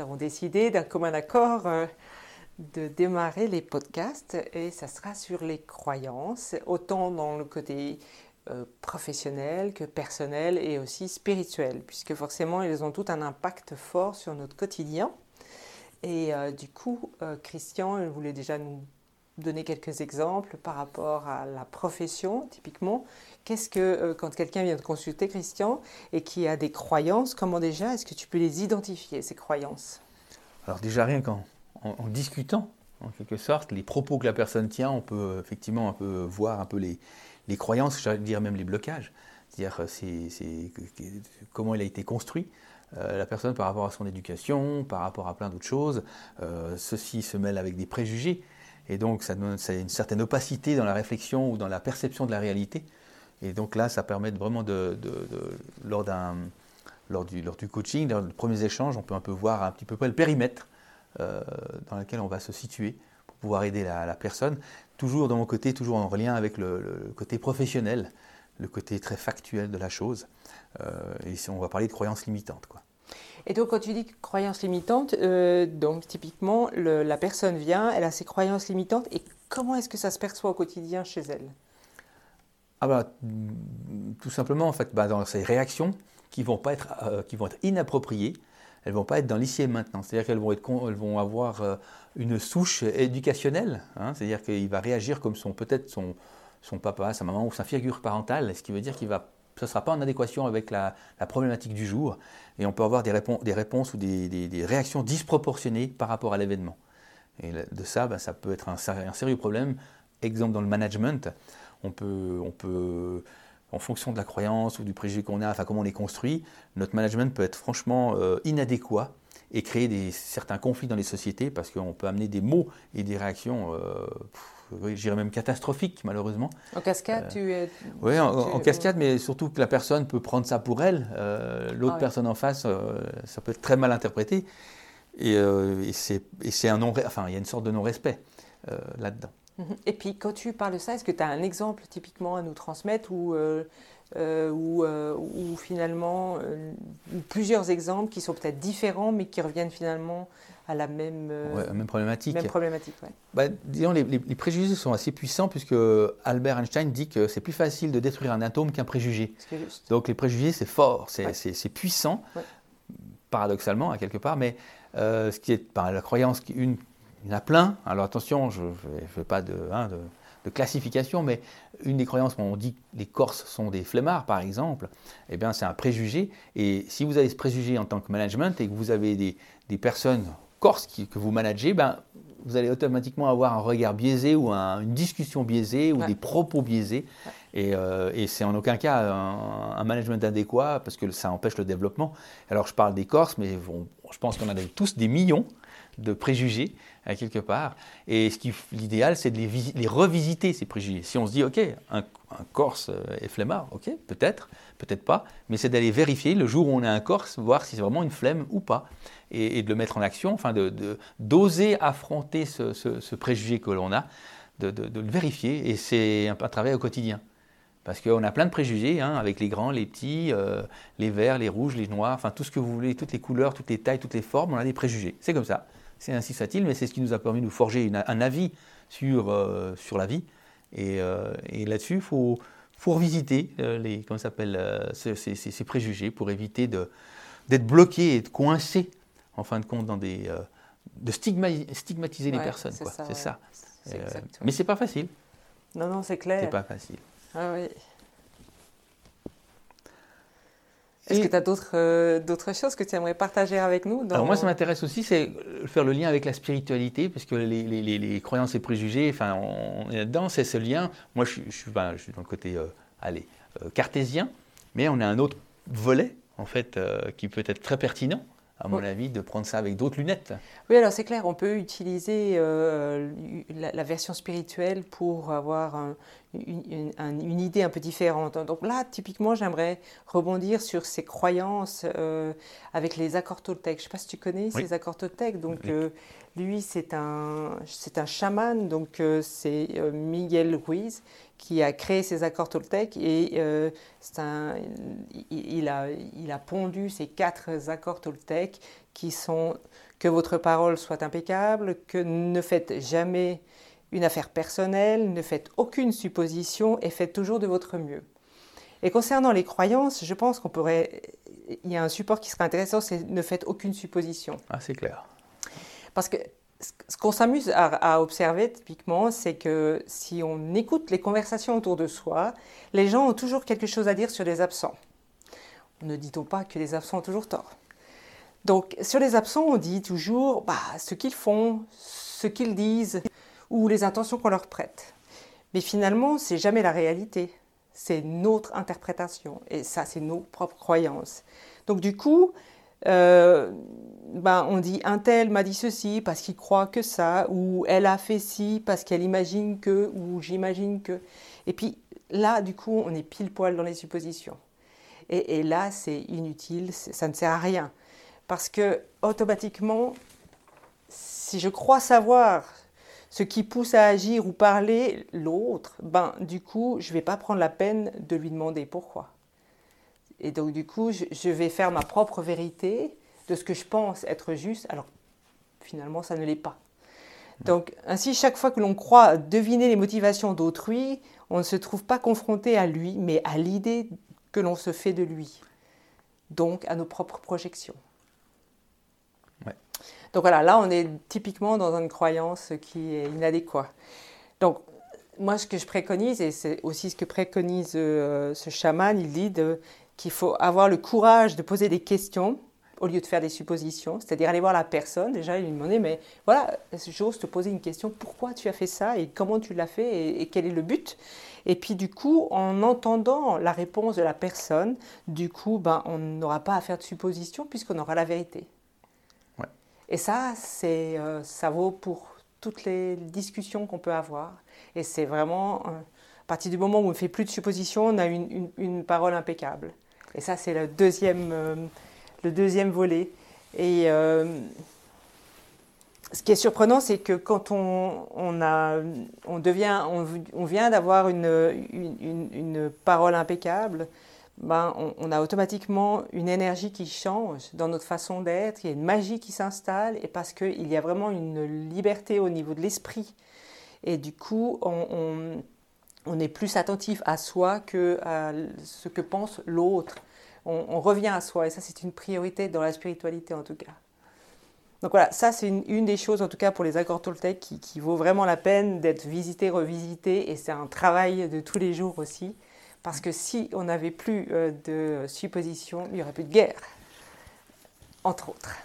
avons décidé d'un commun accord euh, de démarrer les podcasts et ça sera sur les croyances, autant dans le côté euh, professionnel que personnel et aussi spirituel, puisque forcément ils ont tout un impact fort sur notre quotidien. Et euh, du coup, Christian voulait déjà nous donner quelques exemples par rapport à la profession, typiquement. Qu'est-ce que, euh, quand quelqu'un vient te consulter, Christian, et qui a des croyances, comment déjà est-ce que tu peux les identifier, ces croyances? Alors déjà, rien qu'en en, discutant, en quelque sorte, les propos que la personne tient, on peut effectivement un peu voir un peu les, les croyances, j'allais dire même les blocages. C'est-à-dire c'est, comment il a été construit. Euh, la personne par rapport à son éducation, par rapport à plein d'autres choses. Euh, ceci se mêle avec des préjugés. Et donc, ça donne une certaine opacité dans la réflexion ou dans la perception de la réalité. Et donc là, ça permet vraiment de, lors, du, lors du coaching, lors des premiers échanges, on peut un peu voir un petit peu le périmètre euh, dans lequel on va se situer pour pouvoir aider la, personne. Toujours de mon côté, toujours en lien avec le, côté professionnel, le côté très factuel de la chose. Euh, et si on va parler de croyances limitantes. Quoi. Et donc, quand tu dis croyances limitantes, euh, donc typiquement, la personne vient, elle a ses croyances limitantes, et comment est-ce que ça se perçoit au quotidien chez elle? Ah bah, Tout simplement, en fait, bah, dans ces réactions qui vont, pas être, euh, qui vont être inappropriées, elles vont pas être dans l'ici et maintenant. C'est-à-dire qu'elles vont, être, elles vont avoir euh, une souche éducationnelle, hein. c'est-à-dire qu'il va réagir comme son peut-être son, son papa, sa maman ou sa figure parentale, ce qui veut dire qu'il va ce ne sera pas en adéquation avec la, problématique du jour, et on peut avoir des, réponses ou des, réactions disproportionnées par rapport à l'événement. Et de ça, ben, ça peut être un, sérieux problème. Exemple dans le management, on peut, en fonction de la croyance ou du préjugé qu'on a, enfin comment on est construit, notre management peut être franchement euh, inadéquat et créer des, certains conflits dans les sociétés parce qu'on peut amener des mots et des réactions euh, dirais même catastrophique, malheureusement. En cascade, euh, tu es. Oui, en, cascade, mais surtout que la personne peut prendre ça pour elle. Euh, l'autre ah personne en face, euh, ça peut être très mal interprété. Et, et c'est un non. Enfin, il y a une sorte de non-respect là-dedans. Mhm. Et puis, quand tu parles de ça, est-ce que tu as un exemple typiquement à nous transmettre ou ou, finalement plusieurs exemples qui sont peut-être différents mais qui reviennent finalement à la même, euh, même problématique. Même problématique bah, disons, les, préjugés sont assez puissants puisque Albert Einstein dit que c'est plus facile de détruire un atome qu'un préjugé. Donc les préjugés, c'est fort, c'est puissant, paradoxalement, à quelque part, mais euh, ce qui est par la croyance, une, il y en a plein. Alors attention, je ne fais pas de, hein, de, de, classification, mais une des croyances, on dit que les Corses sont des flemmards, par exemple, eh bien c'est un préjugé. Et si vous avez ce préjugé en tant que management et que vous avez des, des personnes Corse que vous managez, ben, vous allez automatiquement avoir un regard biaisé ou une discussion biaisée ou des propos biaisés. Euh, et, c'est en aucun cas un, management adéquat parce que ça empêche le développement. Alors je parle des Corses, mais je pense qu'on a tous des millions de préjugés à quelque part. Et l'idéal, c'est de les, revisiter, ces préjugés. Si on se dit, OK, un, Corse est flemmard, OK, peut-être, peut-être pas, mais c'est d'aller vérifier le jour où on est un Corse, voir si c'est vraiment une flemme ou pas et, de le mettre en action, enfin d'oser affronter ce, préjugé que l'on a, de, le vérifier, et c'est un, travail au quotidien. Parce qu'on a plein de préjugés, hein, avec les grands, les petits, euh, les verts, les rouges, les noirs, enfin tout ce que vous voulez, toutes les couleurs, toutes les tailles, toutes les formes, on a des préjugés. C'est comme ça. C'est ainsi soit-il, mais c'est ce qui nous a permis de nous forger un avis sur, euh, sur la vie. Et, euh, là-dessus, il faut, faut, revisiter les, comment ces, ces, préjugés pour éviter d'être bloqué et de coincé en fin de compte, dans des, de stigmatiser les personnes. C'est ça. Euh, mais c'est pas facile. Non, non, c'est clair. C'est pas facile. Ah oui. Est-ce que tu as d'autres, euh, d'autres choses que tu aimerais partager avec nous Alors moi, ça m'intéresse aussi, c'est faire le lien avec la spiritualité, parce que les, les, les, croyances et préjugés, enfin, on est là-dedans, c'est ce lien. Moi, je, je, suis, ben, je suis dans le côté, allez, cartésien, mais on a un autre volet, en fait, qui peut être très pertinent, à mon avis, de prendre ça avec d'autres lunettes. Oui, alors c'est clair, on peut utiliser euh, la, version spirituelle pour avoir une, idée un peu différente. Donc là, typiquement, j'aimerais rebondir sur ces croyances euh, avec les accords Toltec. Je ne sais pas si tu connais ces accords Toltec. Donc, euh, lui, c'est un, c'est un chaman, donc c'est Miguel Ruiz qui a créé ces accords Toltec et un, il il a, il a pondu ces quatre accords Toltec qui sont que votre parole soit impeccable, que ne faites jamais une affaire personnelle, ne faites aucune supposition et faites toujours de votre mieux. Et concernant les croyances, je pense qu'on pourrait. Il y a un support qui serait intéressant, c'est ne faites aucune supposition. Ah, c'est clair. Parce que ce qu'on s'amuse à, observer typiquement, c'est que si on écoute les conversations autour de soi, les gens ont toujours quelque chose à dire sur les absents. Ne dit-on pas que les absents ont toujours tort? Donc sur les absents, on dit toujours bah, ce qu'ils font, ce qu'ils disent ou les intentions qu'on leur prête. Mais finalement, c'est jamais la réalité. C'est notre interprétation et ça, c'est nos propres croyances. Donc du coup, euh, ben, on dit un tel m'a dit ceci parce qu'il croit que ça, ou elle a fait ci parce qu'elle imagine que, ou j'imagine que. Et puis là, du coup, on est pile poil dans les suppositions. Et, et là, c'est inutile, ça ne sert à rien. Parce que automatiquement, si je crois savoir ce qui pousse à agir ou parler l'autre, ben du coup, je ne vais pas prendre la peine de lui demander pourquoi. Et donc, du coup, je, vais faire ma propre vérité de ce que je pense être juste, alors finalement, ça ne l'est pas. Donc, ainsi, chaque fois que l'on croit deviner les motivations d'autrui, on ne se trouve pas confronté à lui, mais à l'idée que l'on se fait de lui. Donc, à nos propres projections. Donc voilà, là, on est typiquement dans une croyance qui est inadéquate. Donc, moi, ce que je préconise, et c'est aussi ce que préconise euh, ce chaman, il dit qu'il faut avoir le courage de poser des questions au lieu de faire des suppositions, c'est-à-dire aller voir la personne déjà et lui demander, mais voilà, j'ose te poser une question, pourquoi tu as fait ça et comment tu l'as fait et, quel est le but? Et puis du coup, en entendant la réponse de la personne, du coup, ben, on n'aura pas à faire de suppositions puisqu'on aura la vérité. Et ça, euh, ça vaut pour toutes les discussions qu'on peut avoir. Et c'est vraiment, euh, à partir du moment où on ne fait plus de suppositions, on a une parole impeccable. Et ça, c'est le deuxième, euh, le deuxième volet. Et ce qui est surprenant, c'est que quand on, on, a, on, devient, on, vient d'avoir une, une, une, parole impeccable, ben, on, a automatiquement une énergie qui change dans notre façon d'être, il y a une magie qui s'installe, et parce qu'il y a vraiment une liberté au niveau de l'esprit. Et du coup, on, on est plus attentif à soi que à ce que pense l'autre. On, revient à soi et ça c'est une priorité dans la spiritualité en tout cas. Donc voilà, ça c'est une, des choses en tout cas pour les accords Toltec qui, qui vaut vraiment la peine d'être visité, revisité et c'est un travail de tous les jours aussi. Parce que si on n'avait plus euh, de suppositions, il n'y aurait plus de guerre, entre autres.